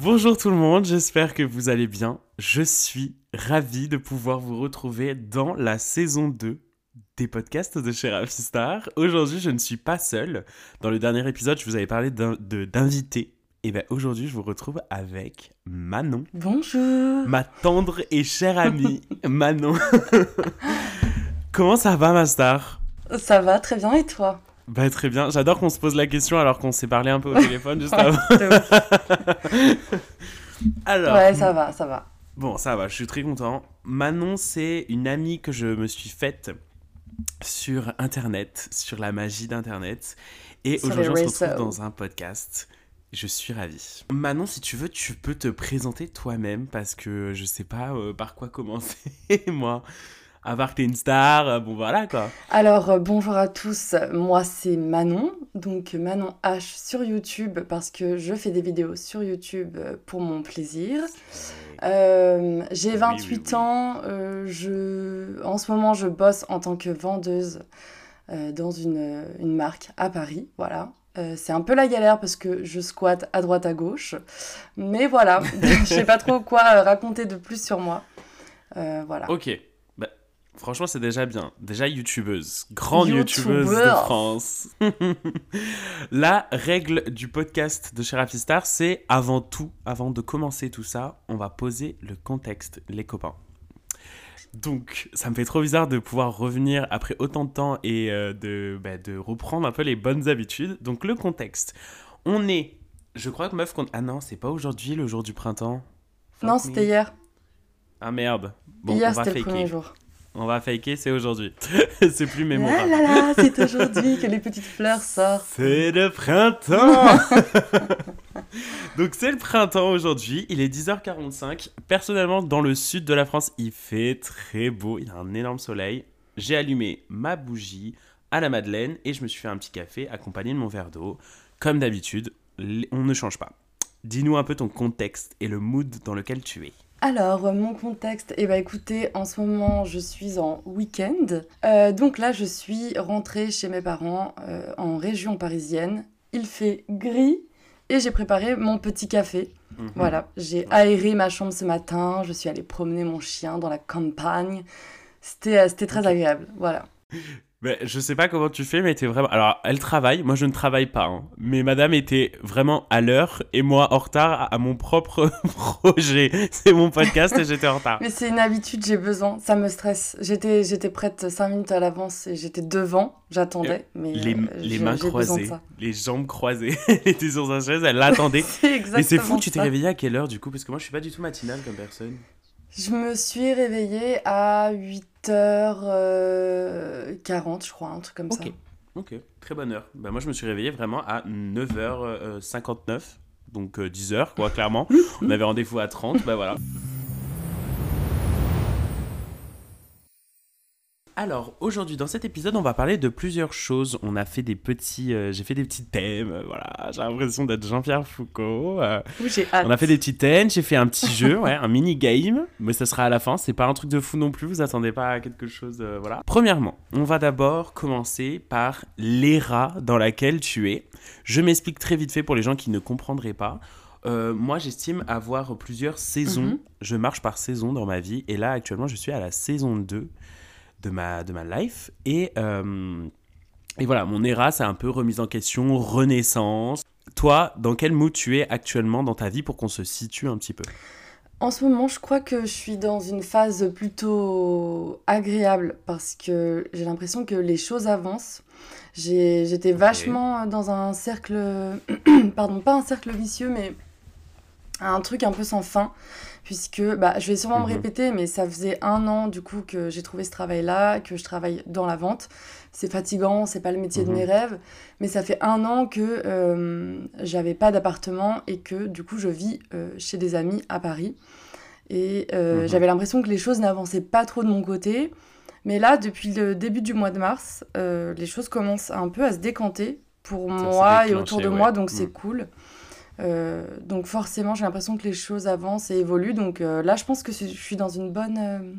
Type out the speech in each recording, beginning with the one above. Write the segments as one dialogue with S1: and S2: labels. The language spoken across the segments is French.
S1: Bonjour tout le monde, j'espère que vous allez bien. Je suis ravi de pouvoir vous retrouver dans la saison 2 des podcasts de chez Star. Aujourd'hui, je ne suis pas seul. Dans le dernier épisode, je vous avais parlé d'invités. Et bien aujourd'hui, je vous retrouve avec Manon.
S2: Bonjour.
S1: Ma tendre et chère amie, Manon. Comment ça va, ma star?
S2: Ça va très bien et toi?
S1: Bah très bien, j'adore qu'on se pose la question alors qu'on s'est parlé un peu au téléphone juste avant.
S2: alors. Ouais, ça va, ça va.
S1: Bon, ça va, je suis très content. Manon, c'est une amie que je me suis faite sur Internet, sur la magie d'Internet. Et aujourd'hui, on se retrouve dans un podcast. Je suis ravi. Manon, si tu veux, tu peux te présenter toi-même parce que je sais pas euh, par quoi commencer, moi que t'es une star, euh, bon voilà quoi.
S2: Alors euh, bonjour à tous, moi c'est Manon, donc Manon H sur YouTube parce que je fais des vidéos sur YouTube euh, pour mon plaisir. J'ai 28 ans, je... en ce moment je bosse en tant que vendeuse dans une, une, marque à Paris, voilà. c'est un peu la galère parce que je squatte à droite à gauche, mais voilà, je sais pas trop quoi raconter de plus sur moi. voilà.
S1: Ok. Franchement, c'est déjà bien. Déjà youtubeuse, grande youtubeuse de France. La règle du podcast de Star, c'est avant tout, avant de commencer tout ça, on va poser le contexte, les copains. Donc, ça me fait trop bizarre de pouvoir revenir après autant de temps et euh, de, bah, de reprendre un peu les bonnes habitudes. Donc, le contexte. On est, je crois que meuf, ah non, c'est pas aujourd'hui le jour du printemps.
S2: non, c'était hier.
S1: Ah merde.
S2: Bon, hier, c'était le premier jour.
S1: On va faker, c'est aujourd'hui. c'est plus mémorable.
S2: Ah là là, c'est aujourd'hui que les petites fleurs sortent.
S1: C'est le printemps Donc c'est le printemps aujourd'hui, il est 10h45. Personnellement, dans le sud de la France, il fait très beau, il y a un énorme soleil. J'ai allumé ma bougie à la madeleine et je me suis fait un petit café accompagné de mon verre d'eau. Comme d'habitude, on ne change pas. Dis-nous un peu ton contexte et le mood dans lequel tu es.
S2: Alors, euh, mon contexte, eh ben, écoutez, en ce moment, je suis en week-end. Euh, donc là, je suis rentrée chez mes parents euh, en région parisienne. Il fait gris et j'ai préparé mon petit café. Mhm. Voilà, j'ai aéré ma chambre ce matin, je suis allée promener mon chien dans la campagne. C'était très agréable, voilà.
S1: Mais je sais pas comment tu fais, mais t'es vraiment. Alors, elle travaille, moi je ne travaille pas. Hein. Mais madame était vraiment à l'heure et moi en retard à mon propre projet. C'est mon podcast et j'étais en retard.
S2: Mais c'est une habitude, j'ai besoin. Ça me stresse. J'étais, j'étais prête 5 minutes à l'avance et j'étais devant, j'attendais. Mais
S1: les, euh, les mains croisées, les jambes croisées. elle était sur sa chaise, elle l'attendait. Mais c'est fou, tu t'es réveillée à quelle heure du coup? Parce que moi je suis pas du tout matinale comme personne.
S2: Je me suis réveillée à 8h40, euh, je crois, un truc comme ça.
S1: Ok, très bonne heure. Bah, moi, je me suis réveillée vraiment à 9h59, donc 10h, euh, quoi, clairement. On avait rendez-vous à 30, bah voilà. Alors, aujourd'hui, dans cet épisode, on va parler de plusieurs choses. On a fait des petits... Euh, j'ai fait des petits thèmes, euh, voilà. J'ai l'impression d'être Jean-Pierre Foucault.
S2: Euh. j'ai hâte.
S1: On a fait des petits thèmes, j'ai fait un petit jeu, ouais, un mini-game. Mais ça sera à la fin, c'est pas un truc de fou non plus, vous attendez pas à quelque chose, voilà. Premièrement, on va d'abord commencer par l'era dans laquelle tu es. Je m'explique très vite fait pour les gens qui ne comprendraient pas. moi, j'estime avoir plusieurs saisons. Mhm. Je marche par saison dans ma vie. Et là, actuellement, je suis à la saison 2 de ma, de ma life. Et, euh, et voilà, mon ERA, c'est un peu remise en question, renaissance. Toi, dans quel mood tu es actuellement dans ta vie pour qu'on se situe un petit peu?
S2: En ce moment, je crois que je suis dans une phase plutôt agréable parce que j'ai l'impression que les choses avancent. J'étais vachement dans un cercle, pardon, pas un cercle vicieux, mais un truc un peu sans fin puisque bah, je vais sûrement me mhm. répéter, mais ça faisait un an du coup que j'ai trouvé ce travail-là, que je travaille dans la vente. C'est fatigant, c'est pas le métier de mes mhm. rêves, mais ça fait un an que euh, j'avais pas d'appartement et que du coup je vis euh, chez des amis à Paris. Et euh, mhm. j'avais l'impression que les choses n'avançaient pas trop de mon côté. Mais là, depuis le début du mois de mars, les choses commencent un peu à se décanter pour moi et autour de moi, donc c'est cool. Euh, donc forcément, j'ai l'impression que les choses avancent et évoluent. Donc euh, là, je pense que je suis dans une bonne, euh,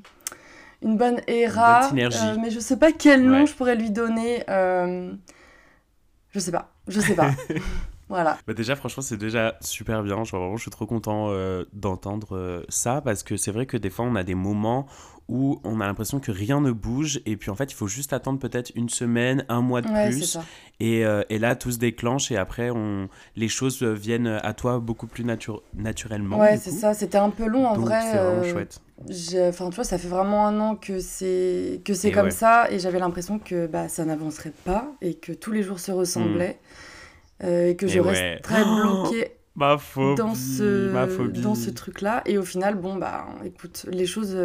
S2: une bonne éra. mais je sais pas quel nom je pourrais lui donner. je sais pas. Je sais pas. Voilà.
S1: Bah déjà, franchement, c'est déjà super bien. Genre, vraiment, je suis trop content euh, d'entendre euh, ça parce que c'est vrai que des fois, on a des moments où on a l'impression que rien ne bouge et puis en fait, il faut juste attendre peut-être une semaine, un mois de
S2: Ouais,
S1: plus. Et, euh, et là, tout se déclenche et après, on... les choses viennent à toi beaucoup plus natu- naturellement.
S2: Ouais, c'est ça. C'était un peu long en
S1: Donc,
S2: vrai.
S1: c'est vraiment
S2: euh,
S1: chouette.
S2: Enfin, tu vois, ça fait vraiment un an que c'est que c'est
S1: Et
S2: comme
S1: ouais.
S2: ça et j'avais l'impression que bah, ça n'avancerait pas et que tous les jours se ressemblaient euh, et que
S1: Et
S2: je
S1: ouais.
S2: resterais bloquée
S1: Ma phobie,
S2: dans ce,
S1: ma phobie.
S2: dans ce truc-là. Et au final, bon, bah, écoute, les choses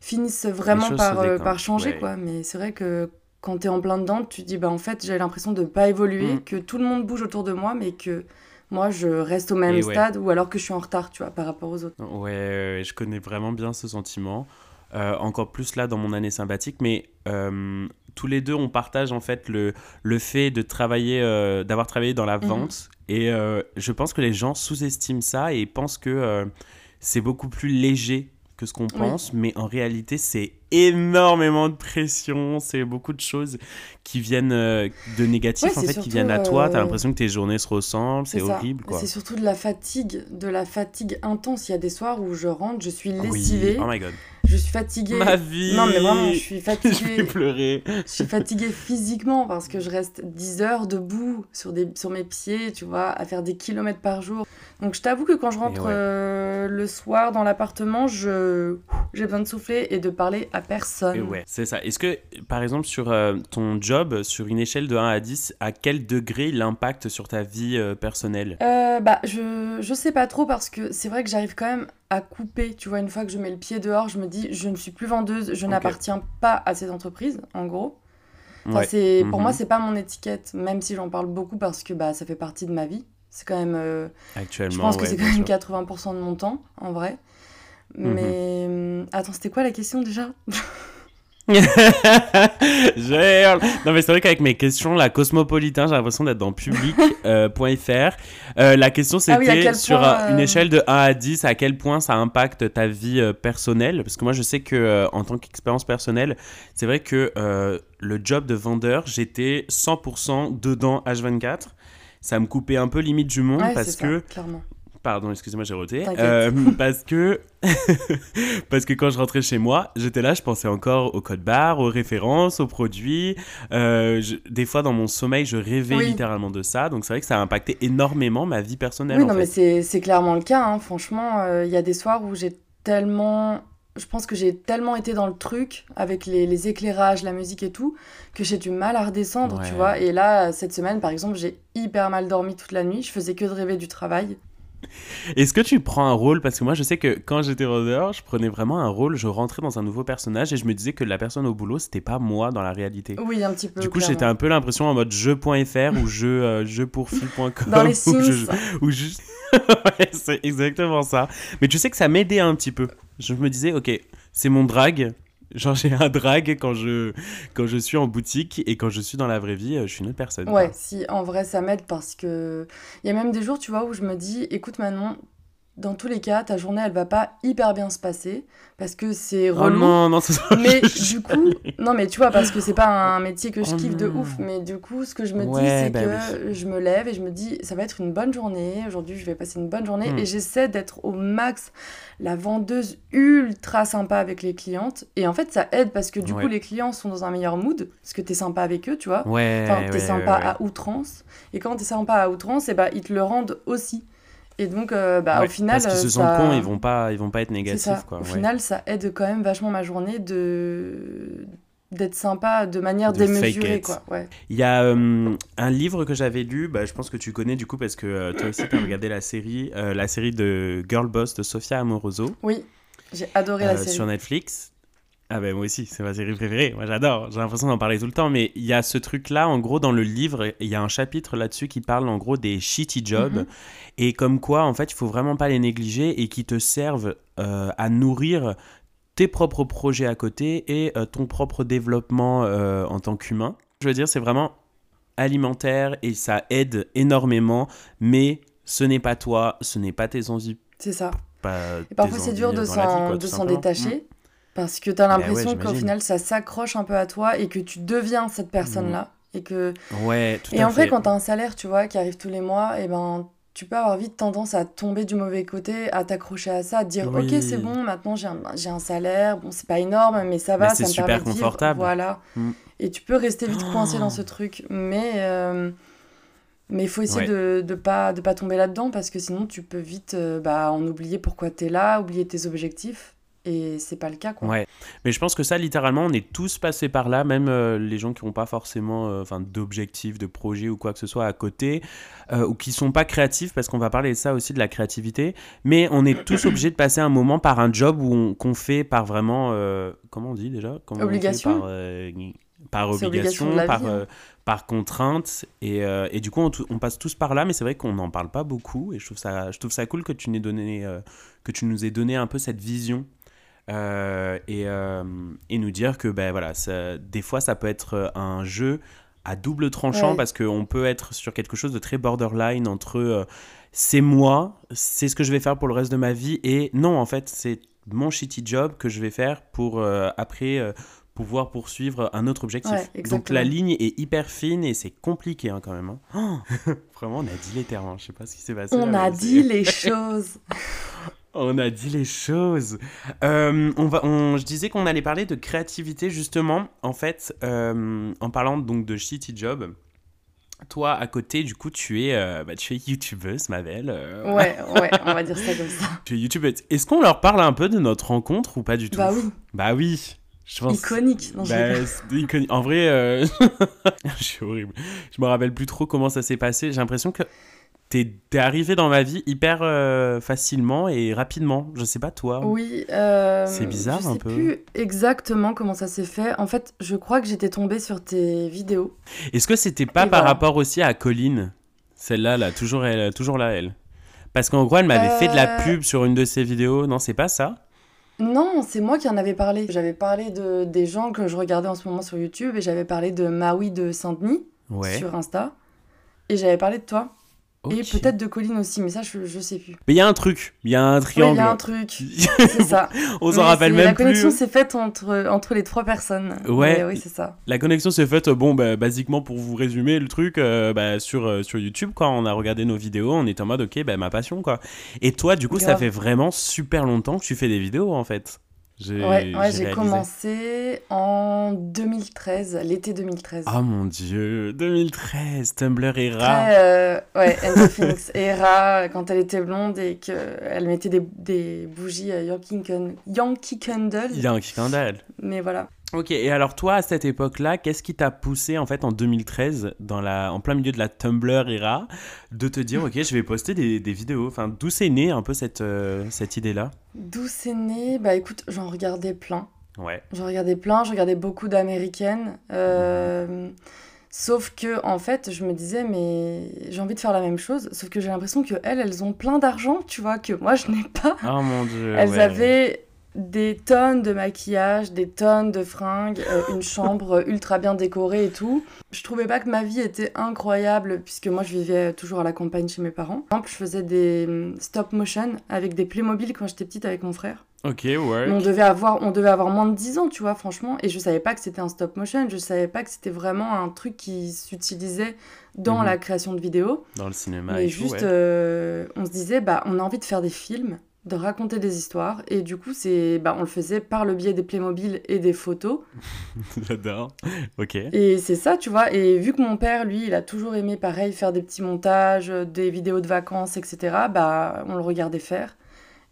S2: finissent vraiment par, euh, par changer,
S1: ouais.
S2: quoi. Mais c'est vrai que quand t'es en plein dedans, tu te dis, bah, en fait, j'ai l'impression de pas évoluer,
S1: Mm.
S2: que tout le monde bouge autour de moi, mais que moi, je reste au même
S1: Et ouais.
S2: stade ou alors que je suis en retard, tu vois, par rapport aux autres.
S1: Ouais, je connais vraiment bien ce sentiment. Euh, encore plus là dans mon année sympathique, mais euh, tous les deux on partage en fait le, le fait de travailler, euh, d'avoir travaillé dans la
S2: Mhm.
S1: vente. Et je pense que les gens sous-estiment ça et pensent que c'est beaucoup plus léger que ce qu'on pense, mais en réalité c'est énormément de pression, c'est beaucoup de choses qui viennent euh, de négatif
S2: Ouais,
S1: en fait,
S2: surtout,
S1: qui viennent à toi. T'as
S2: euh,
S1: l'impression que tes journées se ressemblent, c'est horrible quoi.
S2: C'est surtout de la fatigue, de la fatigue intense. Il y a des soirs où je rentre, je suis
S1: Oui,
S2: lessivée,
S1: oh my god.
S2: je suis fatiguée.
S1: Ma vie
S2: Non, mais vraiment, je suis
S1: Je vais
S2: fatiguée.
S1: pleurer.
S2: Je suis fatiguée physiquement parce que je reste 10 heures debout sur, des, sur mes pieds, tu vois, à faire des kilomètres par jour. Donc je t'avoue que quand je rentre
S1: ouais.
S2: euh, le soir dans l'appartement, je j'ai besoin de souffler et de parler à personne.
S1: Et ouais, c'est ça. Est-ce que, par exemple, sur euh, ton job, sur une échelle de 1 à 10, à quel degré il impacte sur ta vie euh, personnelle?
S2: Euh, bah, je, je sais pas trop parce que c'est vrai que j'arrive quand même à couper. Tu vois, une fois que je mets le pied dehors, je me dis, je ne suis plus vendeuse, je n'appartiens pas à cette entreprise, en gros. Enfin,
S1: Ouais.
S2: c'est, Pour
S1: Mhm.
S2: moi, c'est pas mon étiquette, même si j'en parle beaucoup parce que bah, ça fait partie de ma vie. C'est quand même. euh,
S1: Actuellement,
S2: Je pense que
S1: ouais,
S2: c'est quand même
S1: sûr.
S2: 80% de mon temps, en vrai.
S1: Mhm.
S2: Mais hum, attends, c'était quoi la question déjà.
S1: Non mais c'est vrai qu'avec mes questions, la cosmopolitain, j'ai l'impression d'être dans public.fr. Euh. Euh, la question
S2: Ah oui,
S1: c'était sur
S2: point,
S1: euh, une
S2: euh,
S1: échelle de 1 à 10, à quel point ça impacte ta vie personnelle? Parce que moi je sais que en tant qu'expérience personnelle, c'est vrai que le job de vendeur, j'étais 100% dedans H24. Ça me coupait un peu limite du monde
S2: Ouais,
S1: parce
S2: ça,
S1: que
S2: clairement.
S1: Pardon, excusez-moi, j'ai roté. Euh, parce que parce que quand je rentrais chez moi, j'étais là, je pensais encore au code barre, aux références, aux produits. Euh, je- des fois, dans mon sommeil, je rêvais
S2: Oui.
S1: littéralement de ça. Donc c'est vrai que ça a impacté énormément ma vie personnelle.
S2: Oui,
S1: en
S2: non, mais
S1: fait.
S2: c'est c'est clairement le cas. hein. Franchement, euh, il y a des soirs où j'ai tellement. Je pense que j'ai tellement été dans le truc avec les, les éclairages, la musique et tout, que j'ai du mal à redescendre, tu vois. Et là, cette semaine, par exemple, j'ai hyper mal dormi toute la nuit. Je faisais que de rêver du travail.
S1: Est-ce que tu prends un rôle Parce que moi, je sais que quand j'étais vendeur, je prenais vraiment un rôle. Je rentrais dans un nouveau personnage et je me disais que la personne au boulot, c'était pas moi dans la réalité.
S2: Oui, un petit peu.
S1: Du coup, j'étais un peu l'impression en mode jeu.fr ou jeu, euh.
S2: Dans les
S1: ou je- ou ouais, c'est exactement ça mais tu sais que ça m'aidait un petit peu je me disais ok c'est mon drag genre j'ai un drag quand je quand je suis en boutique et quand je suis dans la vraie vie euh, je suis une autre personne quoi.
S2: Ouais, si, en vrai, ça m'aide parce que il y a même des jours, tu vois, où je me dis, écoute Manon, dans tous les cas, ta journée, elle va pas hyper bien se passer parce que c'est
S1: oh
S2: relou.
S1: non non c'est ça
S2: mais du coup, non, mais tu vois, parce que c'est pas un métier que je
S1: Oh
S2: kiffe de ouf, mais du coup, ce que je me dis, c'est
S1: bah
S2: que je me lève et je me dis, ça va être une bonne journée. Aujourd'hui, je vais passer une bonne journée
S1: Hmm.
S2: et j'essaie d'être au max la vendeuse ultra sympa avec les clientes. Et en fait, ça aide parce que du
S1: Ouais.
S2: coup, les clients sont dans un meilleur mood parce que t'es sympa avec eux, tu vois.
S1: ouais
S2: Enfin, t'es
S1: ouais,
S2: sympa à outrance. Et quand t'es sympa à outrance, et bah, ils te le rendent aussi. Et donc, euh, bah,
S1: Ouais,
S2: au final.
S1: parce qu'ils se
S2: euh,
S1: sentent
S2: ça-
S1: cons ils vont pas ils vont pas être négatifs quoi
S2: Au
S1: ouais.
S2: final, ça aide quand même vachement ma journée de d'être sympa de manière
S1: De
S2: démesurée,
S1: it.
S2: quoi. Ouais.
S1: Il y a euh, un livre que j'avais lu, bah, je pense que tu connais du coup parce que euh, toi aussi tu as regardé la série, euh, la série de Girl Boss de Sofia Amoroso
S2: Oui, j'ai adoré
S1: euh,
S2: la série.
S1: sur Netflix. Ah ben moi aussi, c'est ma série préférée, moi j'adore, j'ai l'impression d'en parler tout le temps, mais il y a ce truc-là, en gros dans le livre, il y a un chapitre là-dessus qui parle en gros des shitty jobs,
S2: Mhm.
S1: et comme quoi en fait il faut vraiment pas les négliger et qui te servent euh, à nourrir tes propres projets à côté et euh, ton propre développement euh, en tant qu'humain. Je veux dire, c'est vraiment alimentaire et ça aide énormément, mais ce n'est pas toi, ce n'est pas tes envies.
S2: C'est ça.
S1: Pas
S2: Et parfois, c'est dur de s'en
S1: quoi,
S2: de Parce que t'as
S1: Bah ouais,
S2: l'impression qu'au final, ça s'accroche un peu à toi et que tu deviens cette personne-là. Et que...
S1: Ouais, tout
S2: et
S1: à
S2: en
S1: fait.
S2: fait, quand tu as un salaire, tu vois, qui arrive tous les mois, et ben tu peux avoir vite tendance à tomber du mauvais côté, à t'accrocher à ça, à te dire
S1: Oui.
S2: ok c'est bon, maintenant j'ai un, j'ai un salaire, bon c'est pas énorme mais ça va,
S1: Mais
S2: ça me
S1: super
S2: permet de vivre,
S1: confortable.
S2: voilà.
S1: Mm.
S2: Et tu peux rester vite coincé
S1: Oh.
S2: dans ce truc, mais euh, mais il faut essayer
S1: Ouais.
S2: de de pas de pas tomber là-dedans parce que sinon tu peux vite euh, bah, en oublier pourquoi t'es là, oublier tes objectifs et c'est pas le cas quoi.
S1: Ouais, mais je pense que ça, littéralement, on est tous passés par là, même euh, les gens qui n'ont pas forcément euh, d'objectifs, de projets ou quoi que ce soit à côté, euh, ou qui sont pas créatifs, parce qu'on va parler de ça aussi, de la créativité, mais on est tous obligés de passer un moment par un job qu'on fait par vraiment, euh, comment on dit déjà? Comment on fait
S2: Obligation.
S1: Par, obligation, par,
S2: vie, hein.
S1: par contrainte, et, et du coup, on, passe tous par là, mais c'est vrai qu'on n'en parle pas beaucoup, et je trouve ça, je trouve ça cool que tu, donné, que tu nous aies donné un peu cette vision euh, et, euh, et nous dire que ben voilà, ça- des fois ça peut être euh, un jeu à double tranchant
S2: Ouais.
S1: parce qu'on peut être sur quelque chose de très borderline entre euh, c'est moi, c'est ce que je vais faire pour le reste de ma vie et non en fait c'est mon shitty job que je vais faire pour après pouvoir poursuivre un autre objectif.
S2: Ouais,
S1: Donc la ligne est hyper fine et c'est compliqué hein, quand même. hein. Oh, vraiment on a dit les termes, hein. je sais pas ce qui s'est passé.
S2: On
S1: là,
S2: a dit les choses.
S1: on a dit les choses. Euh, on va, on- je disais qu'on allait parler de créativité justement. En fait, euh, en parlant donc de shitty job. Toi, à côté, du coup, tu es, euh, bah, tu es youtubeuse, ma belle.
S2: Ouais, ouais, on va dire ça comme ça.
S1: Tu es youtubeuse. Est-ce qu'on leur parle un peu de notre rencontre ou pas du tout?
S2: Bah oui,
S1: Bah oui. Je pense.
S2: iconique. Non, je
S1: Bah, iconique. En vrai, euh, je suis horrible. Je me rappelle plus trop comment ça s'est passé. J'ai l'impression que t'es es arrivé dans ma vie hyper euh, facilement et rapidement. Je sais pas toi.
S2: Oui, euh,
S1: C'est bizarre
S2: je
S1: un
S2: sais
S1: peu.
S2: plus exactement comment ça s'est fait. En fait, je crois que j'étais tombée sur tes vidéos.
S1: Est-ce que c'était pas
S2: Et
S1: par
S2: voilà.
S1: rapport aussi à Colline? Celle-là, là, toujours, elle, toujours là, elle. Parce qu'en gros, elle m'avait fait de la
S2: Euh.
S1: pub sur une de ses vidéos. Non, c'est pas ça?
S2: Non, c'est moi qui en avais parlé. J'avais parlé de, des gens que je regardais en ce moment sur YouTube et j'avais parlé de Maui de Saint-Denis
S1: Ouais.
S2: sur Insta. Et j'avais parlé de toi. Et peut-être de Colline aussi, mais ça, je, je sais plus.
S1: Mais il y a un truc. Il y a un triangle.
S2: il y a un truc. C'est ça.
S1: On s'en rappelle même
S2: La
S1: plus.
S2: connexion s'est faite entre, entre les trois personnes.
S1: Ouais.
S2: Mais oui, c'est ça.
S1: La connexion s'est faite, bon, bah, basiquement pour vous résumer le truc, euh, bah, sur, euh, sur YouTube, quoi. On a regardé nos vidéos, on était en mode, ok, bah, ma passion, quoi. Et toi, du coup, ça fait vraiment super longtemps que tu fais des vidéos, en fait. J'ai-
S2: Ouais, ouais j'ai commencé en 2013, l'été 2013.
S1: Ah mon dieu, 2013, Tumblr.
S2: Après, euh, ouais, Angel Phoenix Era, quand elle était blonde et qu'elle mettait des, des bougies à Yankee, Candle- Yankee Candle. Mais voilà.
S1: Ok, et alors toi, à cette époque-là, qu'est-ce qui t'a poussé, en fait, en 2013, dans la, en plein milieu de la Tumblr era, de te dire, ok, je vais poster des, des vidéos? Enfin, d'où c'est né un peu cette, euh, cette idée-là?
S2: D'où c'est né Bah écoute, j'en regardais plein.
S1: Ouais.
S2: J'en regardais plein, je regardais beaucoup d'américaines. euh, Sauf que, en fait, je me disais, mais j'ai envie de faire la même chose. Sauf que j'ai l'impression que elles, elles ont plein d'argent, tu vois, que moi, je n'ai pas.
S1: Oh mon dieu.
S2: Elles
S1: ouais.
S2: avaient des tonnes de maquillage, des tonnes de fringues, euh, une chambre ultra bien décorée et tout. Je trouvais pas que ma vie était incroyable puisque moi je vivais toujours à la campagne chez mes parents. Par exemple, je faisais des hum, stop motion avec des Playmobil quand j'étais petite avec mon frère.
S1: Ok, ouais.
S2: Mais on devait avoir on devait avoir moins de 10 ans, tu vois, franchement, et je savais pas que c'était un stop motion, je savais pas que c'était vraiment un truc qui s'utilisait dans
S1: Mhm.
S2: la création de vidéos.
S1: Dans le cinéma
S2: Mais
S1: et
S2: juste,
S1: tout, ouais.
S2: euh, on se disait, bah, on a envie de faire des films, de raconter des histoires, et du coup, c'est, bah, on le faisait par le biais des Playmobil et des photos.
S1: J'adore. Ok.
S2: Et c'est ça, tu vois. Et vu que mon père, lui, il a toujours aimé, pareil, faire des petits montages, euh, des vidéos de vacances, etc., bah, on le regardait faire.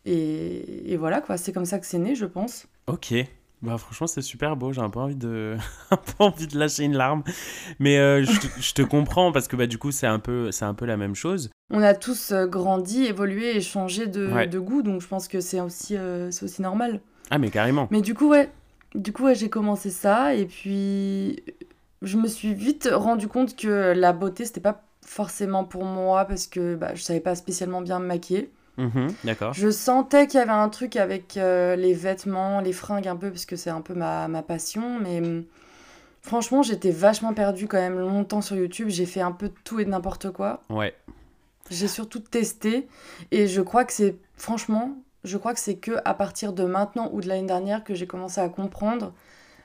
S2: Et, et voilà, quoi. C'est comme ça que c'est né, je pense.
S1: Ok. Bah franchement c'est super beau, j'ai un peu envie de un peu envie de lâcher une larme. Mais euh, je, te, je te comprends parce que bah du coup c'est un peu c'est un peu la même chose.
S2: On a tous euh, grandi, évolué et changé de,
S1: Ouais.
S2: de goût, donc je pense que c'est aussi, euh, c'est aussi normal.
S1: Ah mais carrément.
S2: Mais du coup, ouais, du coup, ouais, j'ai commencé ça et puis je me suis vite rendu compte que la beauté, c'était pas forcément pour moi parce que bah, je savais pas spécialement bien me maquiller.
S1: Mhm, D'accord.
S2: Je sentais qu'il y avait un truc avec euh, les vêtements, les fringues un peu, parce que c'est un peu ma, ma passion, mais hum, franchement, j'étais vachement perdue quand même longtemps sur YouTube. J'ai fait un peu de tout et de n'importe quoi.
S1: Ouais.
S2: J'ai surtout testé et je crois que c'est franchement, je crois que c'est que à partir de maintenant ou de l'année dernière que j'ai commencé à comprendre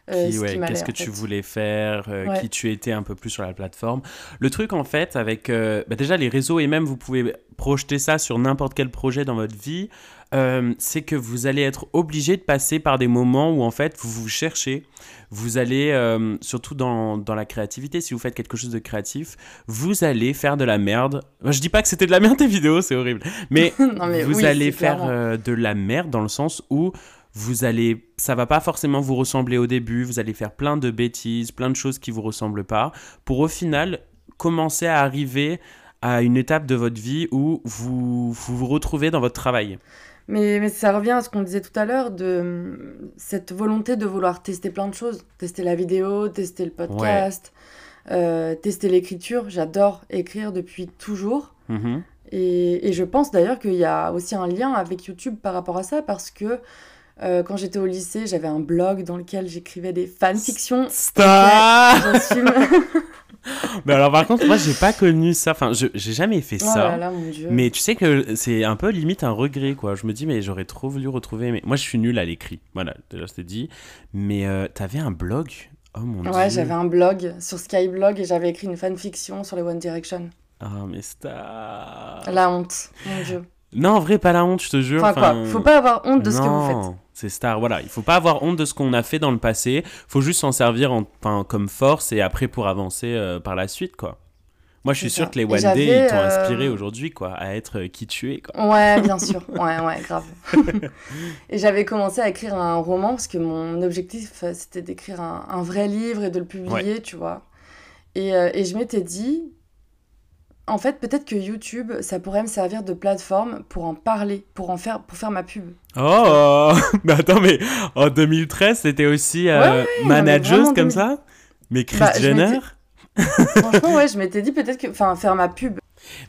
S1: qu'est-ce que tu voulais faire, qui tu étais un peu plus sur la plateforme. Le truc en fait avec bah, déjà les réseaux et même vous pouvez projeter ça sur n'importe quel projet dans votre vie. Euh, c'est que vous allez être obligé de passer par des moments où en fait vous vous cherchez. Vous allez, euh, surtout dans, dans, la créativité, si vous faites quelque chose de créatif, vous allez faire de la merde. Je dis pas que c'était de la merde tes vidéos, c'est horrible. Mais, vous allez faire euh, de la merde dans le sens où vous allez, ça va pas forcément vous ressembler au début. Vous allez faire plein de bêtises, plein de choses qui vous ressemblent pas, pour au final commencer à arriver à une étape de votre vie où vous vous, vous retrouvez dans votre travail.
S2: Mais, mais ça revient à ce qu'on disait tout à l'heure, de cette volonté de vouloir tester plein de choses. Tester la vidéo, tester le podcast, euh, tester l'écriture. J'adore écrire depuis toujours. Mm-hmm. Et, et, je pense d'ailleurs qu'il y a aussi un lien avec YouTube par rapport à ça, parce que euh, quand j'étais au lycée, j'avais un blog dans lequel j'écrivais des fanfictions.
S1: Stop mais alors par contre, moi j'ai pas connu ça. Enfin, j'ai jamais fait oh ça. Mais tu sais que c'est un peu limite un regret quoi. Je me dis mais j'aurais trop voulu retrouver. Mais moi je suis nul à l'écrit. Voilà, déjà je t'ai dit. Mais euh, t'avais un blog? Oh mon
S2: ouais, j'avais un blog sur Skyblog et j'avais écrit une fanfiction sur les One Direction.
S1: Ah mais stop.
S2: La honte, mon dieu.
S1: Non, en vrai, pas la honte, je te jure.
S2: Enfin, quoi Faut pas avoir honte de ce que vous faites.
S1: C'est star, voilà. Il faut pas avoir honte de ce qu'on a fait dans le passé. Faut juste s'en servir en, comme force et après pour avancer euh, par la suite, quoi. Moi, je suis sûr que les One Day, ils t'ont euh, inspiré aujourd'hui, quoi, à être euh, qui tu es, quoi.
S2: Ouais, bien sûr. Ouais, ouais, grave. et j'avais commencé à écrire un roman parce que mon objectif, c'était d'écrire un, vrai livre et de le publier, tu vois. Et, et je m'étais dit, en fait, peut-être que YouTube, ça pourrait me servir de plateforme pour en parler, pour en faire, pour faire ma pub.
S1: Oh, mais attends, mais en 2013, c'était aussi euh, manageuse comme ça? Mais Chris bah, Jenner?
S2: Franchement, ouais, je m'étais dit peut-être que, enfin, faire ma pub.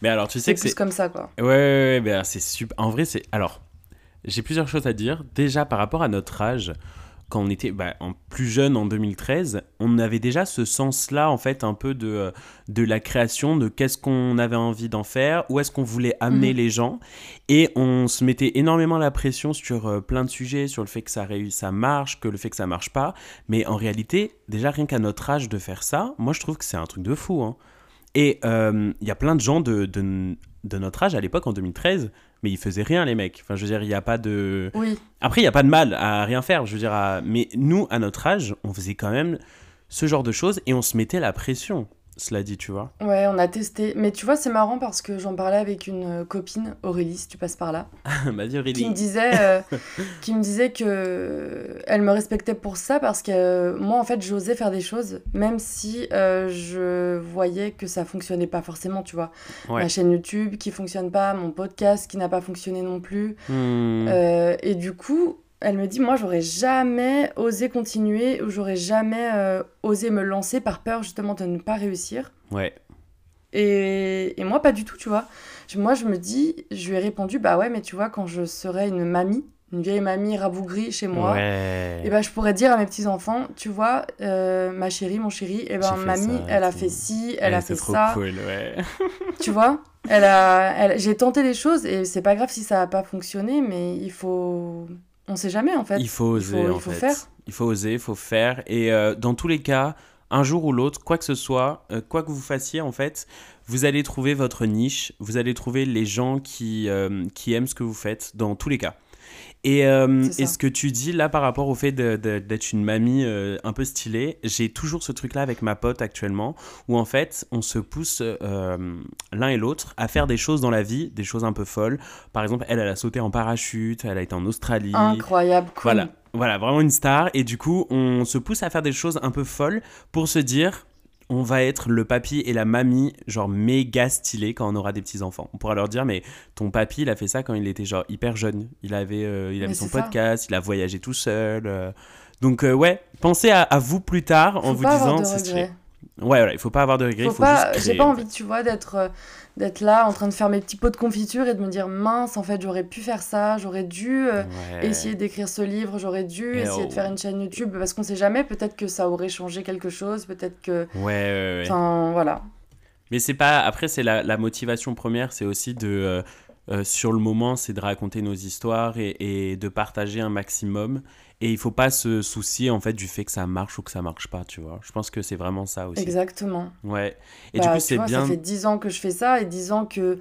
S1: Mais alors, tu sais que
S2: c'est comme ça, quoi.
S1: Ouais, ouais, ouais, c'est super. En vrai, c'est alors, j'ai plusieurs choses à dire. Déjà, par rapport à notre âge, quand on était bah, en plus jeune en 2013, on avait déjà ce sens-là, en fait, un peu de, de la création, de qu'est-ce qu'on avait envie d'en faire, où est-ce qu'on voulait amener mhm. les gens. Et on se mettait énormément la pression sur euh, plein de sujets, sur le fait que ça, réussit, ça marche, que le fait que ça marche pas. Mais en réalité, déjà rien qu'à notre âge de faire ça, moi je trouve que c'est un truc de fou. Hein. Et euh, il y a plein de gens de, de, de notre âge à l'époque, en 2013, mais ils faisaient rien, les mecs. Enfin, je veux dire, il n'y a pas de.
S2: Oui.
S1: Après, il n'y a pas de mal à rien faire. Je veux dire, mais nous, à notre âge, on faisait quand même ce genre de choses et on se mettait la pression cela dit, tu vois.
S2: Ouais, on a testé. Mais tu vois, c'est marrant parce que j'en parlais avec une euh, copine, Aurélie, si tu passes par là.
S1: Vas-y, Aurélie.
S2: Qui me disait, euh, qui me disait que elle me respectait pour ça parce que euh, moi, en fait, j'osais faire des choses, même si je voyais que ça fonctionnait pas forcément, tu vois. Ma chaîne YouTube qui fonctionne pas, mon podcast qui n'a pas fonctionné non plus. Hmm. et du coup, elle me dit, moi, j'aurais jamais osé continuer ou j'aurais jamais euh, osé me lancer par peur justement de ne pas réussir.
S1: Ouais.
S2: Et, et moi, pas du tout, tu vois. moi, je me dis, je lui ai répondu, bah ouais, mais tu vois, quand je serai une mamie, une vieille mamie rabougrie chez moi, et ben je pourrais dire à mes petits enfants, tu vois, euh, ma chérie, mon chéri, et ben mamie, elle a fait ci, elle a fait trop ça.
S1: Cool, ouais.
S2: tu vois, elle a, elle... j'ai tenté des choses et c'est pas grave si ça a pas fonctionné, mais il faut, on sait jamais en fait.
S1: Il faut oser il faut, en fait. Faire. Il faut oser, il faut faire. Et euh, dans tous les cas, un jour ou l'autre, quoi que ce soit, euh, quoi que vous fassiez en fait, vous allez trouver votre niche, vous allez trouver les gens qui, euh, qui aiment ce que vous faites dans tous les cas. Et, euh, ce que tu dis là par rapport au fait d'être une mamie euh, un peu stylée, j'ai toujours ce truc là avec ma pote actuellement, où en fait on se pousse euh, l'un et l'autre à faire des choses dans la vie, des choses un peu folles. Par exemple, elle, elle a sauté en parachute, elle a été en Australie.
S2: Incroyable, cool.
S1: Voilà, voilà, vraiment une star. Et du coup, on se pousse à faire des choses un peu folles pour se dire, on va être le papy et la mamie, genre méga stylé quand on aura des petits enfants. On pourra leur dire, mais ton papy, il a fait ça quand il était genre hyper jeune. Il avait, euh, il avait son podcast, il a voyagé tout seul. Euh. Donc, euh, ouais, pensez à, vous plus tard en vous disant, c'est stylé. Ouais, voilà, il faut pas avoir de regrets. Faut,
S2: pas, J'ai pas envie, tu vois, d'être d'être là en train de faire mes petits pots de confiture et de me dire mince en fait j'aurais pu faire ça j'aurais dû euh, essayer d'écrire ce livre j'aurais dû essayer de faire une chaîne YouTube parce qu'on sait jamais peut-être que ça aurait changé quelque chose peut-être que
S1: ouais.
S2: Enfin voilà.
S1: Mais c'est pas après c'est la, la, motivation première c'est aussi de euh, sur le moment, c'est de raconter nos histoires et, et, de partager un maximum. Et il faut pas se soucier en fait du fait que ça marche ou que ça marche pas, tu vois. Je pense que c'est vraiment ça aussi.
S2: Exactement.
S1: Ouais. Et
S2: bah,
S1: du coup, c'est bien.
S2: Ça fait 10 ans que je fais ça et 10 ans que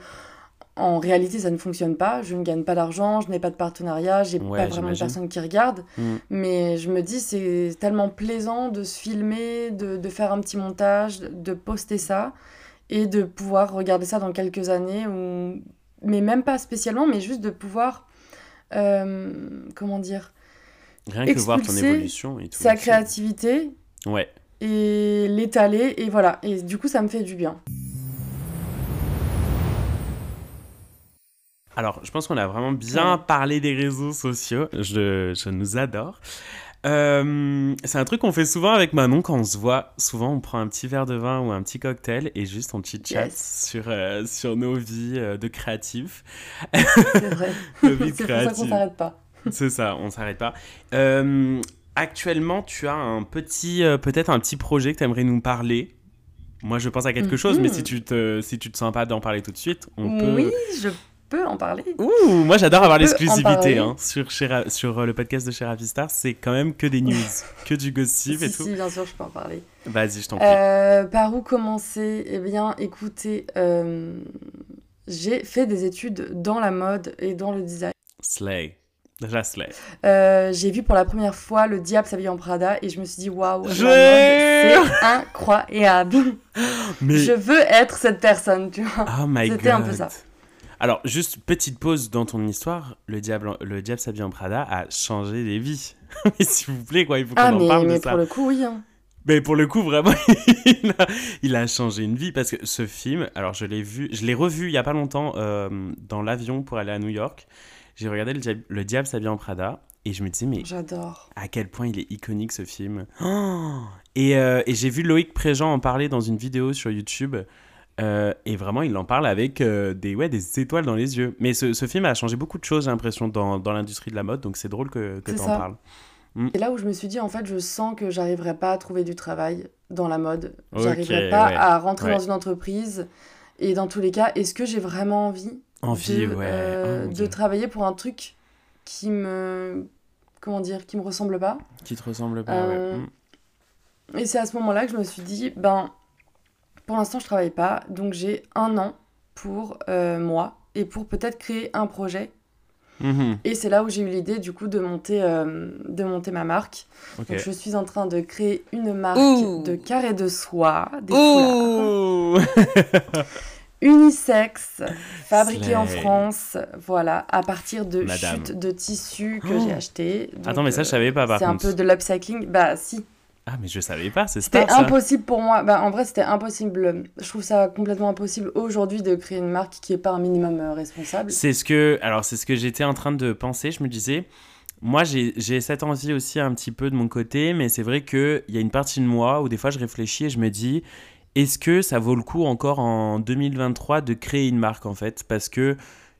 S2: en réalité, ça ne fonctionne pas. Je ne gagne pas d'argent, je n'ai pas de partenariat, j'ai
S1: Ouais,
S2: pas vraiment de personnes qui regardent.
S1: Mm.
S2: Mais je me dis, c'est tellement plaisant de se filmer, de, de faire un petit montage, de poster ça et de pouvoir regarder ça dans quelques années. Mais même pas spécialement, mais juste de pouvoir. euh, comment dire
S1: Rien que voir ton évolution et tout.
S2: Sa créativité
S1: Ouais.
S2: et l'étaler. Et voilà. Et du coup, ça me fait du bien.
S1: Alors, je pense qu'on a vraiment bien parlé des réseaux sociaux. Je, je nous adore. Euh, c'est un truc qu'on fait souvent avec Manon quand on se voit. Souvent, on prend un petit verre de vin ou un petit cocktail et juste on chit-chat
S2: Yes.
S1: sur, euh, sur nos vies euh, de créatifs.
S2: C'est vrai. C'est pour ça qu'on s'arrête pas.
S1: C'est ça, on s'arrête pas. Actuellement, tu as un petit, peut-être un petit projet que tu aimerais nous parler. Moi, je pense à quelque chose, mais si tu te, si tu te sens pas d'en parler tout de suite, on peut.
S2: Oui, je peux en parler.
S1: Ouh, moi j'adore avoir l'exclusivité hein, sur, euh, le podcast de Chez Star. C'est quand même que des news, que du gossip
S2: Si,
S1: et tout.
S2: si, bien sûr, je peux en parler.
S1: Vas-y, je t'en prie.
S2: Euh, par où commencer? Eh bien, écoutez, euh, j'ai fait des études dans la mode et dans le design.
S1: Slay. Déjà slay.
S2: Euh, j'ai vu pour la première fois le diable s'habiller en Prada et je me suis dit waouh, c'est incroyable.
S1: Mais.
S2: Je veux être cette personne, tu vois.
S1: Oh my god.
S2: C'était un peu ça.
S1: Alors, juste petite pause dans ton histoire. Le diable, le diable s'habille en Prada a changé des vies. Mais s'il vous plaît, quoi, il faut qu'on
S2: Ah,
S1: en
S2: mais,
S1: parle
S2: mais
S1: de ça.
S2: pour le coup, oui. hein.
S1: Mais pour le coup, vraiment, il a, il a changé une vie parce que ce film, alors je l'ai vu, je l'ai revu il y a pas longtemps euh, dans l'avion pour aller à New York. J'ai regardé le diable, le diable s'habille en Prada et je me disais mais
S2: J'adore.
S1: à quel point il est iconique ce film. Oh et euh, et j'ai vu Loïc Préjean en parler dans une vidéo sur YouTube. Euh, et vraiment, il en parle avec euh, des, ouais, des étoiles dans les yeux. Mais ce, ce film a changé beaucoup de choses, j'ai l'impression, dans, dans l'industrie de la mode. Donc c'est drôle que, tu en parles.
S2: Et là où je me suis dit, en fait, je sens que j'arriverai pas à trouver du travail dans la mode.
S1: Ok,
S2: J'arriverai pas
S1: ouais,
S2: à rentrer
S1: ouais.
S2: dans une entreprise. Et dans tous les cas, est-ce que j'ai vraiment envie,
S1: Envie,
S2: de,
S1: ouais.
S2: euh,
S1: Oh,
S2: de travailler pour un truc qui me. Comment dire Qui me ressemble pas?
S1: Qui te ressemble pas, ouais. Mm.
S2: Et c'est à ce moment-là que je me suis dit, ben, pour l'instant, je travaille pas. Donc j'ai un an pour euh, moi et pour peut-être créer un projet.
S1: Mhm.
S2: Et c'est là où j'ai eu l'idée, du coup, de monter, euh, de monter ma marque. Donc, je suis en train de créer une marque
S1: Ouh.
S2: de carrés de soie, des foulards,
S1: Ouh
S2: unisex, fabriqués en. France, voilà, à partir de
S1: Madame.
S2: chutes de tissus que
S1: Oh.
S2: j'ai achetées. Donc,
S1: Attends, mais ça,
S2: euh,
S1: je savais pas, par
S2: C'est un peu de l'upcycling. Bah, si.
S1: Ah, mais je savais pas, c'est
S2: C'était
S1: ça.
S2: impossible pour moi. Bah, en vrai, c'était impossible. Je trouve ça complètement impossible aujourd'hui de créer une marque qui est pas un minimum euh, responsable.
S1: C'est ce que, alors c'est ce que j'étais en train de penser. Je me disais, moi j'ai cette envie aussi un petit peu de mon côté, mais c'est vrai que il y a une partie de moi où des fois je réfléchis et je me dis, est-ce que ça vaut le coup encore en 2023 de créer une marque en fait? Parce que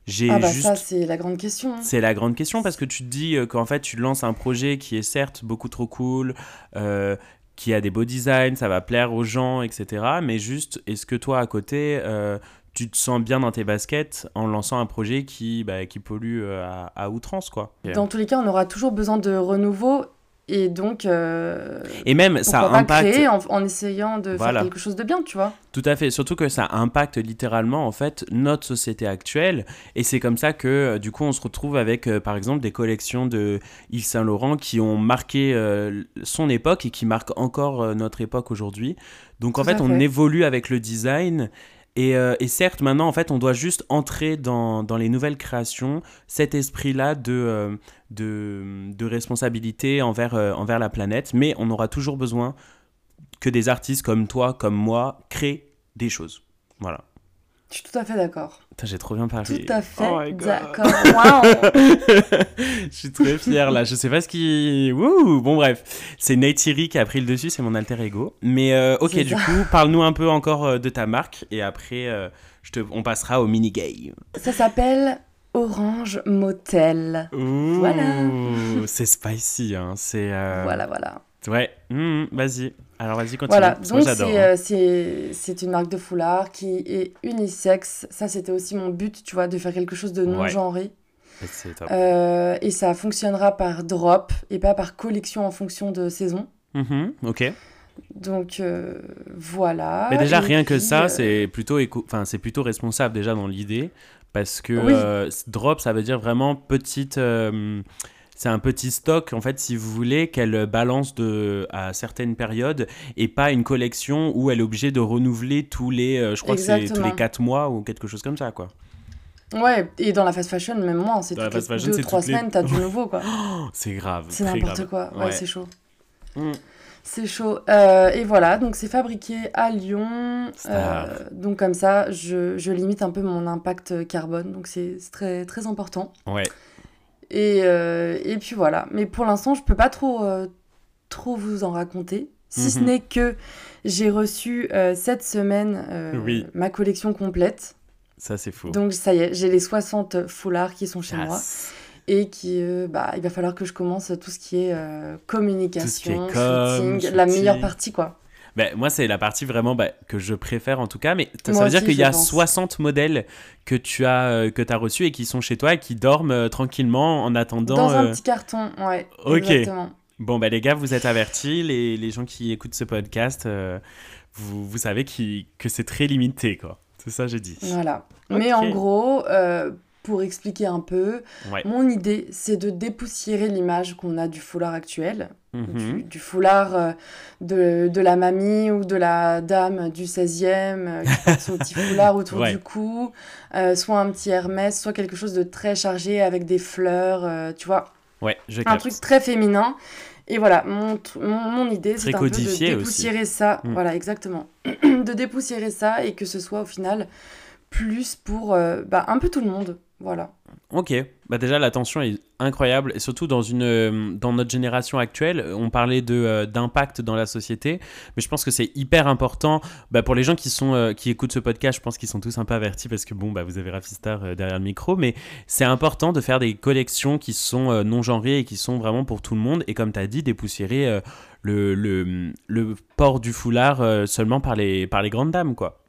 S1: j'ai
S2: Ah, bah,
S1: juste
S2: ça, c'est la grande question. hein.
S1: C'est la grande question parce que tu te dis euh, qu'en fait tu lances un projet qui est certes beaucoup trop cool, euh, qui a des beaux designs, ça va plaire aux gens, etc. Mais juste, est-ce que toi à côté, euh, tu te sens bien dans tes baskets en lançant un projet qui, bah, qui pollue à, à outrance quoi?
S2: Dans tous les cas, on aura toujours besoin de renouveau. Et donc, euh,
S1: Et même ça impacte.
S2: créer en, en essayant de
S1: Voilà.
S2: faire quelque chose de bien, tu vois.
S1: Tout à fait, surtout que ça impacte littéralement en fait notre société actuelle et c'est comme ça que euh, du coup on se retrouve avec euh, par exemple des collections de Yves Saint Laurent qui ont marqué euh, son époque et qui marquent encore notre époque aujourd'hui. Donc en fait on évolue avec le design et, euh, et certes maintenant en fait on doit juste entrer dans, les nouvelles créations cet esprit-là de, euh, responsabilité envers, euh, envers la planète mais on aura toujours besoin que des artistes comme toi, comme moi, créent des choses. Voilà.
S2: Je suis tout à fait d'accord.
S1: J'ai trop bien parlé.
S2: Tout à fait
S1: Oh
S2: d'accord. Waouh
S1: Je suis très fier là. Je sais pas ce qui. Wouh Bon, bref. C'est Neytiri qui a pris le dessus, c'est mon alter ego. Mais euh, ok, du
S2: ça.
S1: coup, parle-nous un peu encore euh, de ta marque et après, euh, je te... on passera au mini-game.
S2: Ça s'appelle Orange Motel.
S1: Ouh,
S2: Voilà.
S1: C'est spicy, hein. C'est. euh,
S2: Voilà, voilà.
S1: Ouais, mmh, vas-y. Alors vas-y, continue.
S2: Voilà, donc
S1: hein.
S2: c'est euh, c'est- une marque de foulard qui est unisexe. Ça, c'était aussi mon but, tu vois, de faire quelque chose de non
S1: Ouais.
S2: genré.
S1: C'est top.
S2: Euh, et ça fonctionnera par drop et pas par collection en fonction de saison.
S1: Mhm, ok.
S2: Donc euh, voilà.
S1: Mais déjà,
S2: Et
S1: rien que ça,
S2: euh,
S1: c'est plutôt, éco- enfin, plutôt responsable déjà dans l'idée. Parce que
S2: Oui.
S1: drop, ça veut dire vraiment petite. C'est un petit stock, en fait, si vous voulez, qu'elle balance de, à certaines périodes et pas une collection où elle est obligée de renouveler tous les. euh, je crois que c'est tous
S2: Exactement.
S1: les 4 mois ou quelque chose comme ça, quoi.
S2: Ouais, et dans la fast fashion, même moi, c'est toutes les
S1: fast fashion,
S2: deux,
S1: c'est
S2: trois
S1: toutes les-
S2: semaines, t'as du nouveau, quoi.
S1: Oh, c'est grave.
S2: C'est n'importe quoi. Ouais,
S1: Ouais.
S2: c'est chaud.
S1: Mm.
S2: C'est chaud. Euh, et voilà, donc c'est fabriqué à Lyon. Euh, donc comme ça, je, je limite un peu mon impact carbone. Donc c'est c'est très, très important.
S1: Ouais.
S2: Et, euh, et puis voilà. Mais pour l'instant, je peux pas trop, euh, trop vous en raconter. Si ce
S1: Mhm.
S2: n'est que j'ai reçu euh, cette semaine
S1: Oui.
S2: ma collection complète.
S1: Ça, c'est fou.
S2: Donc ça y est, j'ai les 60 foulards qui sont chez moi. Et qui, bah, il va falloir que je commence tout ce qui est communication,
S1: com,
S2: shooting, la meilleure partie quoi.
S1: Ben, moi, c'est la partie vraiment bah, que je préfère en tout cas. Mais ça
S2: Moi
S1: veut dire qu'il y a
S2: pense.
S1: 60 modèles que tu as, euh, que as reçus et qui sont chez toi et qui dorment euh, tranquillement en attendant.
S2: Dans un
S1: euh,
S2: petit carton, ouais.
S1: Ok.
S2: Exactement.
S1: Bon, bah, les gars, vous êtes avertis. Les, les gens qui écoutent ce podcast, euh, vous, vous savez qui- que c'est très limité, quoi. C'est ça, j'ai dit.
S2: Voilà. Mais en gros, euh, pour expliquer un peu,
S1: Ouais.
S2: mon idée, c'est de dépoussiérer l'image qu'on a du foulard actuel. Du, du foulard euh, de, de la mamie ou de la dame du 16e euh, qui porte son petit foulard autour
S1: Ouais.
S2: du cou, euh, soit un petit Hermès, soit quelque chose de très chargé avec des fleurs, euh, tu vois,
S1: Ouais, je
S2: un
S1: capte.
S2: truc très féminin. Et voilà, mon, mon, mon idée, c'est un peu de
S1: aussi.
S2: dépoussiérer ça.
S1: Mm.
S2: Voilà, exactement. de dépoussiérer ça et que ce soit au final plus pour euh, bah, un peu tout le monde. Voilà.
S1: Ok, bah déjà l'attention est incroyable. Et surtout dans une euh, dans notre génération actuelle, on parlait euh, d'impact dans la société, mais je pense que c'est hyper important. Bah, pour les gens qui sont euh, qui écoutent ce podcast, je pense qu'ils sont tous un peu avertis parce que bon bah vous avez Rafistar euh, derrière le micro, mais c'est important de faire des collections qui sont non genrées et qui sont vraiment pour tout le monde. Et comme tu as dit dépoussiérer le, le le port du foulard seulement par les par les grandes dames quoi.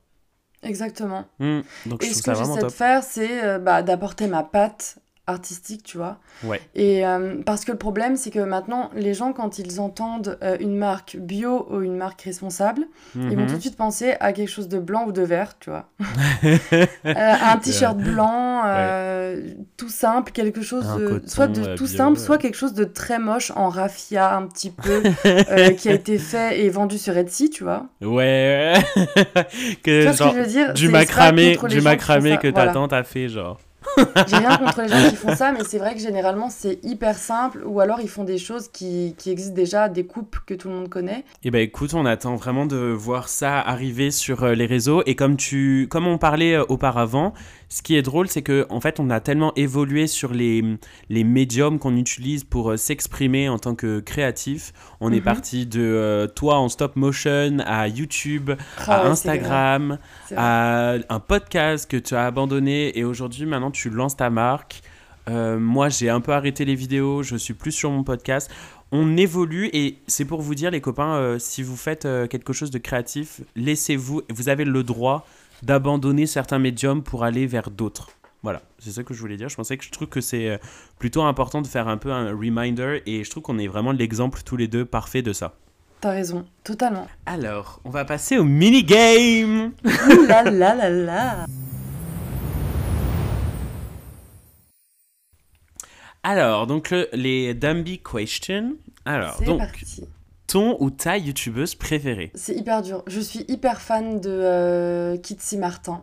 S2: Exactement.
S1: Hmm, donc
S2: et ce que j'essaie de faire, c'est euh, bah, d'apporter ma patte artistique, tu vois.
S1: Ouais.
S2: Et euh, parce que le problème, c'est que maintenant, les gens, quand ils entendent euh, une marque bio ou une marque responsable, ils vont
S1: Mhm.
S2: tout de suite penser à quelque chose de blanc ou de vert, tu vois. Euh, un t-shirt blanc, tout simple, quelque chose de,
S1: coton,
S2: soit de tout
S1: bio,
S2: simple, soit quelque chose de très moche en raffia un petit peu, qui a été fait et vendu sur Etsy, tu vois.
S1: Ouais. que
S2: Tu vois ce
S1: genre
S2: que je veux dire?
S1: du macramé, du macramé que ta
S2: voilà.
S1: tante a fait genre.
S2: J'ai rien contre les gens qui font ça, mais c'est vrai que généralement c'est hyper simple, ou alors ils font des choses qui, qui existent déjà, des coupes que tout le monde connaît.
S1: Eh ben écoute, on attend vraiment de voir ça arriver sur euh, les réseaux et comme tu comme on parlait euh, auparavant, ce qui est drôle c'est que en fait, on a tellement évolué sur les les médiums qu'on utilise pour euh, s'exprimer en tant que créatif. On est
S2: Mhm.
S1: parti de euh, toi en stop motion à YouTube,
S2: Ah
S1: à Instagram, à un podcast que tu as abandonné et aujourd'hui maintenant tu lances ta marque. Euh, moi j'ai un peu arrêté les vidéos, je suis plus sur mon podcast. On évolue et c'est pour vous dire les copains, euh, si vous faites euh, quelque chose de créatif, laissez-vous, vous avez le droit d'abandonner certains médiums pour aller vers d'autres. Voilà, c'est ça que je voulais dire. Je pensais que je trouve que c'est plutôt important de faire un peu un reminder et je trouve qu'on est vraiment l'exemple tous les deux parfait de ça.
S2: T'as raison, totalement.
S1: Alors, on va passer au mini-game
S2: Ouh là là là là
S1: Alors, donc le- les Dumby Question. Alors, donc,
S2: parti.
S1: ton ou ta youtubeuse préférée?
S2: C'est hyper dur. Je suis hyper fan de euh, Kitsy Martin,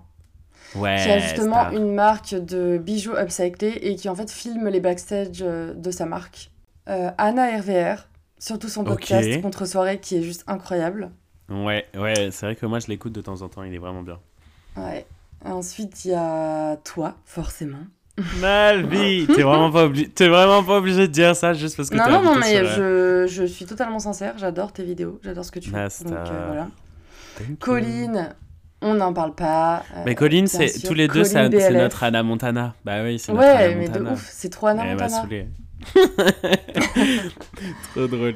S1: Ouais.
S2: qui a justement
S1: star.
S2: une marque de bijoux upcyclés et qui en fait filme les backstage euh, de sa marque. Euh, Anna RVR, surtout son podcast. Contre Soirée qui est juste incroyable.
S1: Ouais, ouais, c'est vrai que moi je l'écoute de temps en temps, il est vraiment bien.
S2: Ouais. Ensuite, il y a toi, forcément.
S1: Malvi T'es vraiment, pas obligé... t'es vraiment pas obligé de dire ça juste parce que
S2: Non, non, non, mais je, je suis totalement sincère. J'adore tes vidéos, j'adore ce que tu fais. Donc euh, voilà. Colline, on n'en parle pas. euh,
S1: Mais Colline, c'est tous les deux, c'est notre Anna Montana. Bah oui, c'est notre
S2: Ouais,
S1: Anna
S2: mais de
S1: Montana.
S2: ouf, c'est trop Anna
S1: Elle m'a
S2: Montana.
S1: Trop drôle.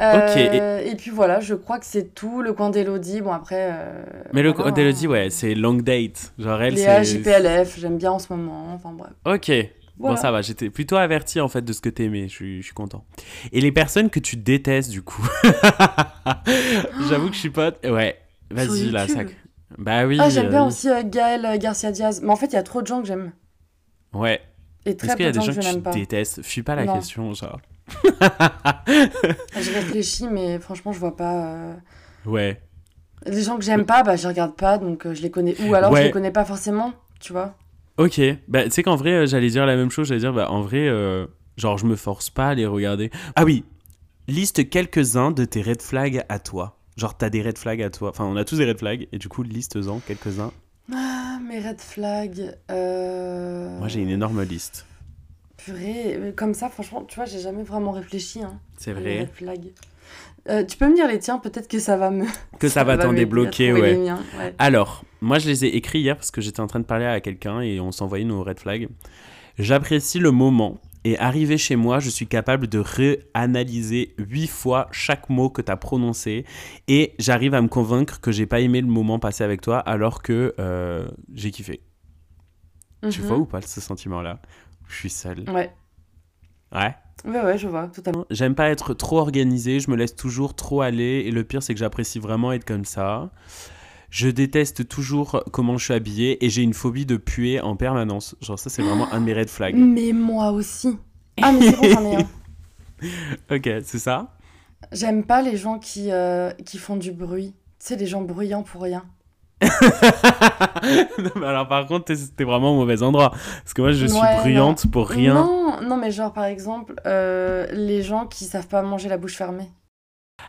S2: Euh, et puis voilà, je crois que c'est tout. Le coin d'Elodie, bon après. Euh,
S1: Mais le coin d'Elodie, ouais, c'est long date. Genre elle,
S2: c'est. JPLF, j'aime bien en ce moment. Enfin bref.
S1: Ok. Bon, ça va, j'étais plutôt averti en fait de ce que t'aimais, je suis, je suis content. Et les personnes que tu détestes du coup? J'avoue que je suis pas. Ouais, vas-y là, ça. Bah oui.
S2: Ah, j'aime bien aussi euh, Gaël Garcia Diaz. Mais en fait, il y a trop de gens que j'aime.
S1: Ouais.
S2: Et très peu de gens, que, je pas.
S1: détestes? Fuis pas la question, genre.
S2: Je réfléchis, mais franchement, je vois pas. Euh,
S1: ouais.
S2: Les gens que j'aime pas, bah je regarde pas, donc euh, je les connais. Ou alors je les connais pas forcément, tu vois.
S1: Ok. Bah tu sais qu'en vrai, euh, j'allais dire la même chose. J'allais dire, bah en vrai, genre je me force pas à les regarder. Ah oui. Liste quelques-uns de tes red flags à toi. Genre t'as des red flags à toi. Enfin, on a tous des red flags et du coup liste-en quelques-uns.
S2: Ah, mes red flags. Moi
S1: j'ai une énorme liste.
S2: Purée, comme ça, franchement, tu vois, j'ai jamais vraiment réfléchi. Hein,
S1: c'est vrai.
S2: Euh, tu peux me dire les tiens, peut-être que ça va me.
S1: Que ça, va t'en débloquer, ouais. Alors, moi, je les ai écrits hier parce que j'étais en train de parler à quelqu'un et on s'envoyait nos red flags. J'apprécie le moment et arrivé chez moi, je suis capable de réanalyser huit fois chaque mot que tu as prononcé et j'arrive à me convaincre que j'ai pas aimé le moment passé avec toi alors que euh, j'ai kiffé. Tu mhm. vois ou pas ce sentiment-là? Je suis seul.
S2: Ouais.
S1: Ouais.
S2: Ouais, ouais, je vois, totalement.
S1: J'aime pas être trop organisé, je me laisse toujours trop aller, et le pire, c'est que j'apprécie vraiment être comme ça. Je déteste toujours comment je suis habillé, et j'ai une phobie de puer en permanence. Genre, ça, c'est vraiment un de mes red flags.
S2: Mais moi aussi. Ah, mais c'est bon, j'en ai un.
S1: ok, c'est ça?
S2: J'aime pas les gens qui, euh, qui font du bruit. Tu sais, les gens bruyants pour rien.
S1: alors par contre, t'es vraiment au mauvais endroit. Parce que moi, je suis bruyante pour rien.
S2: Non, non, mais genre par exemple, euh, les gens qui savent pas manger la bouche fermée.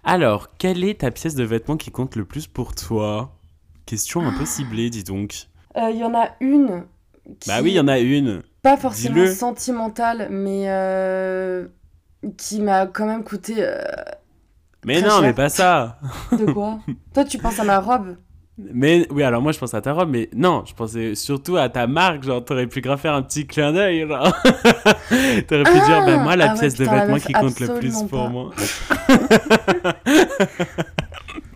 S1: Alors, quelle est ta pièce de vêtement qui compte le plus pour toi? Question un peu ciblée, dis donc.
S2: Il euh, y en a une.
S1: Bah oui, il y en a une.
S2: Pas forcément sentimentale, mais euh, qui m'a quand même coûté.
S1: mais non, mais pas ça.
S2: De quoi? Toi, tu penses à ma robe?
S1: Mais oui, alors moi je pense à ta robe, mais non, je pensais surtout à ta marque. Genre, t'aurais pu grave faire un petit clin d'œil. Genre, t'aurais pu dire, ben moi, la ah pièce de vêtement qui compte le plus pour moi.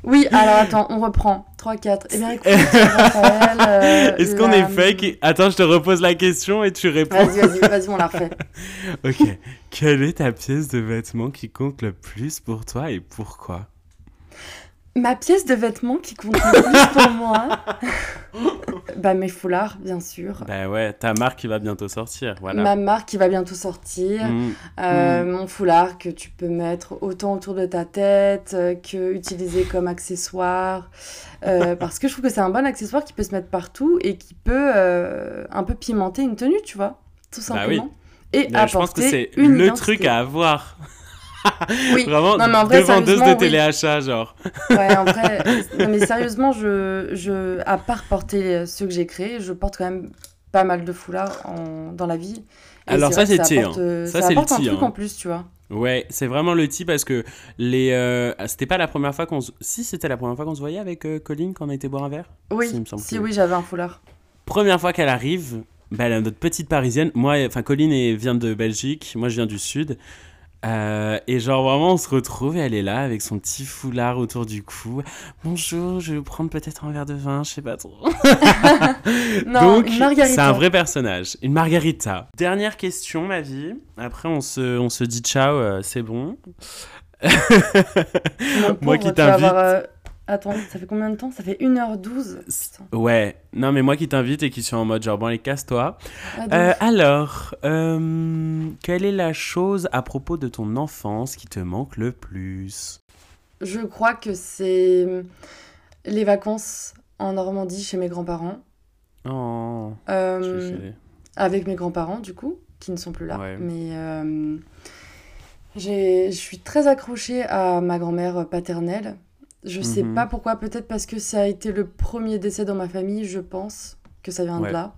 S2: oui, alors attends, on reprend. 3, 4. Eh bien, écoute, euh,
S1: Est-ce qu'on est fake? Attends, je te repose la question et tu réponds.
S2: Vas-y, vas-y, vas-y, on la refait.
S1: ok. Quelle est ta pièce de vêtement qui compte le plus pour toi et pourquoi?
S2: Ma pièce de vêtement qui compte le plus pour moi, bah mes foulards bien sûr.
S1: Bah ouais, ta marque qui va bientôt sortir, voilà.
S2: Ma marque qui va bientôt sortir, mmh. Euh, mmh. mon foulard que tu peux mettre autant autour de ta tête euh, que utiliser comme accessoire, euh, parce que je trouve que c'est un bon accessoire qui peut se mettre partout et qui peut un peu pimenter une tenue, tu vois, tout simplement. Bah oui. Et
S1: je pense que c'est le truc à avoir. Oui. Vraiment, non, mais en vrai, deux vendeuses de téléachat, genre.
S2: ouais, en vrai, non, mais sérieusement, je, je, à part porter ceux que j'ai créés, je porte quand même pas mal de foulards en, dans la vie.
S1: Alors ça, c'est tir. Hein. Ça, c'est le
S2: un truc
S1: hein.
S2: en plus, tu vois.
S1: Ouais, c'est vraiment le type parce que les. Euh, c'était pas la première fois qu'on se. Si, c'était la première fois qu'on se voyait avec euh, Colline quand on a été boire un verre?
S2: Oui, si, oui, j'avais un foulard.
S1: Première fois qu'elle arrive, bah, elle est notre petite parisienne. Moi, enfin, Colline vient de Belgique, moi je viens du Sud. Euh, et genre vraiment on se retrouve et elle est là avec son petit foulard autour du cou. Bonjour, je vais prendre peut-être un verre de vin, je sais pas trop.
S2: non, Donc
S1: c'est un vrai personnage, une margarita. Dernière question ma vie. Après on se, on se dit ciao, euh, c'est bon.
S2: Moi qui t'invite. Attends, ça fait combien de temps? Ça fait 1h12
S1: Ouais, non mais moi qui t'invite et qui suis en mode genre bon allez casse-toi. Ah, euh, alors, euh, quelle est la chose à propos de ton enfance qui te manque le plus?
S2: Je crois que c'est les vacances en Normandie chez mes grands-parents.
S1: Oh.
S2: Euh, avec mes grands-parents du coup, qui ne sont plus là. Mais je suis très accrochée à ma grand-mère paternelle je sais mhm. pas pourquoi, peut-être parce que ça a été le premier décès dans ma famille, je pense que ça vient de là.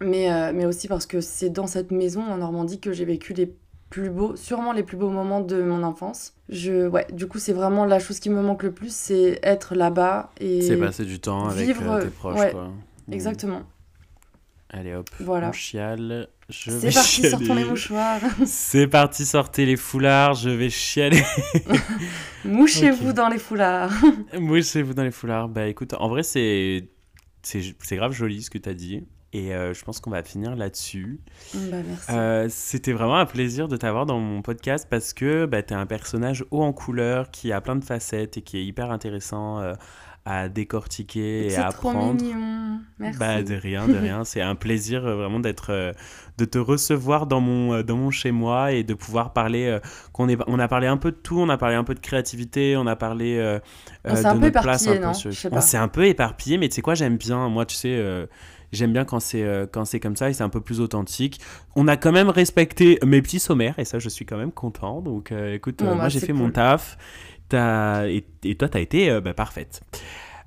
S2: Mais, euh, mais aussi parce que c'est dans cette maison en Normandie que j'ai vécu les plus beaux, sûrement les plus beaux moments de mon enfance. Je, ouais, du coup, c'est vraiment la chose qui me manque le plus, c'est être là-bas et.
S1: C'est passer du temps avec euh, tes proches, quoi.
S2: Exactement.
S1: Allez hop,
S2: voilà.
S1: on chiale.
S2: C'est parti, sortons les mouchoirs.
S1: C'est parti, sortez les foulards, je vais chialer.
S2: Mouchez-vous dans les foulards.
S1: Mouchez-vous dans les foulards. Bah écoute, en vrai, c'est c'est grave joli ce que tu as dit. Et euh, je pense qu'on va finir là-dessus.
S2: Bah, merci.
S1: Euh, C'était vraiment un plaisir de t'avoir dans mon podcast parce que bah, tu es un personnage haut en couleur qui a plein de facettes et qui est hyper intéressant euh, à décortiquer et à apprendre.
S2: Trop mignon. Merci.
S1: Bah, de rien, de rien. C'est un plaisir euh, vraiment d'être, euh, de te recevoir dans mon, euh, dans mon chez moi et de pouvoir parler. qu'on est, on a parlé un peu de tout. On a parlé un peu de créativité. On a parlé
S2: on de un peu place. Un non
S1: on s'est un peu éparpillé, mais tu sais quoi, j'aime bien. Moi, tu sais. J'aime bien quand c'est quand c'est comme ça et c'est un peu plus authentique. On a quand même respecté mes petits sommaires et ça je suis quand même content. Donc écoute, moi bah, j'ai fait mon taf et, et, toi, tu as été bah, parfaite.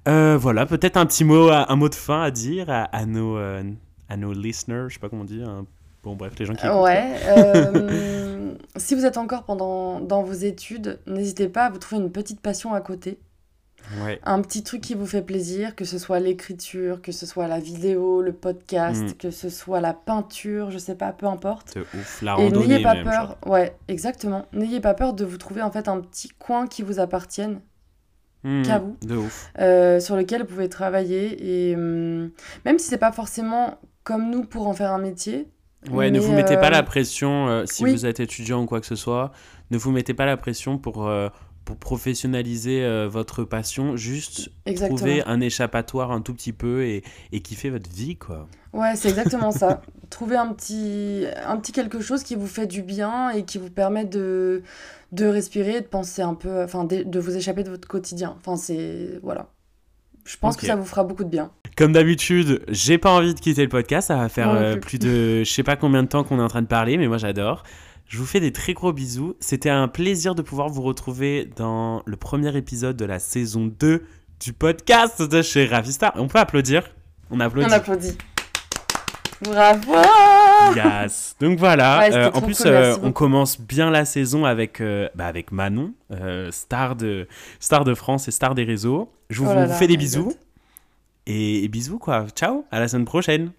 S1: Euh, voilà, peut-être un petit mot, un mot de fin à dire à, nos, euh, à nos listeners, je sais pas comment dire. Hein. Bon, bref, les gens qui.
S2: Ouais. Euh, si vous êtes encore pendant dans vos études, n'hésitez pas à vous trouver une petite passion à côté. Un petit truc qui vous fait plaisir, que ce soit l'écriture, que ce soit la vidéo, le podcast, mm. que ce soit la peinture, je sais pas, peu importe.
S1: ouf, la randonnée. Et n'ayez
S2: pas peur, ouais, exactement. N'ayez pas peur de vous trouver en fait un petit coin qui vous appartienne. Mm. qu'à vous,
S1: de ouf.
S2: Euh, sur lequel vous pouvez travailler et hum, même si c'est pas forcément comme nous pour en faire un métier,
S1: Ouais, ne vous mettez pas la euh, pression euh, si vous êtes étudiant ou quoi que ce soit. Ne vous mettez pas la pression pour, pour professionnaliser euh, votre passion, juste trouver un échappatoire un tout petit peu et, et kiffer votre vie, quoi.
S2: Ouais, c'est exactement ça. Trouver un petit, un petit quelque chose qui vous fait du bien et qui vous permet de, de respirer, de penser un peu, enfin, de, vous échapper de votre quotidien. Enfin, c'est. Voilà. Je pense que ça vous fera beaucoup de bien.
S1: Comme d'habitude, j'ai pas envie de quitter le podcast. Ça va faire euh, plus de. Je sais pas combien de temps qu'on est en train de parler, mais moi j'adore. Je vous fais des très gros bisous. C'était un plaisir de pouvoir vous retrouver dans le premier épisode de la saison 2 du podcast de chez Ravista. On peut applaudir? On applaudit.
S2: On applaudit. Bravo
S1: Yes. Donc voilà. Euh, en plus, euh, on commence bien la saison avec, euh, bah, avec Manon, star, de, star de France et star des réseaux. Je vous, oh fais des bisous. Et, et, bisous quoi. Ciao. À la semaine prochaine.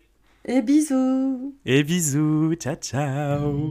S2: Et bisous.
S1: Et bisous. Ciao, ciao.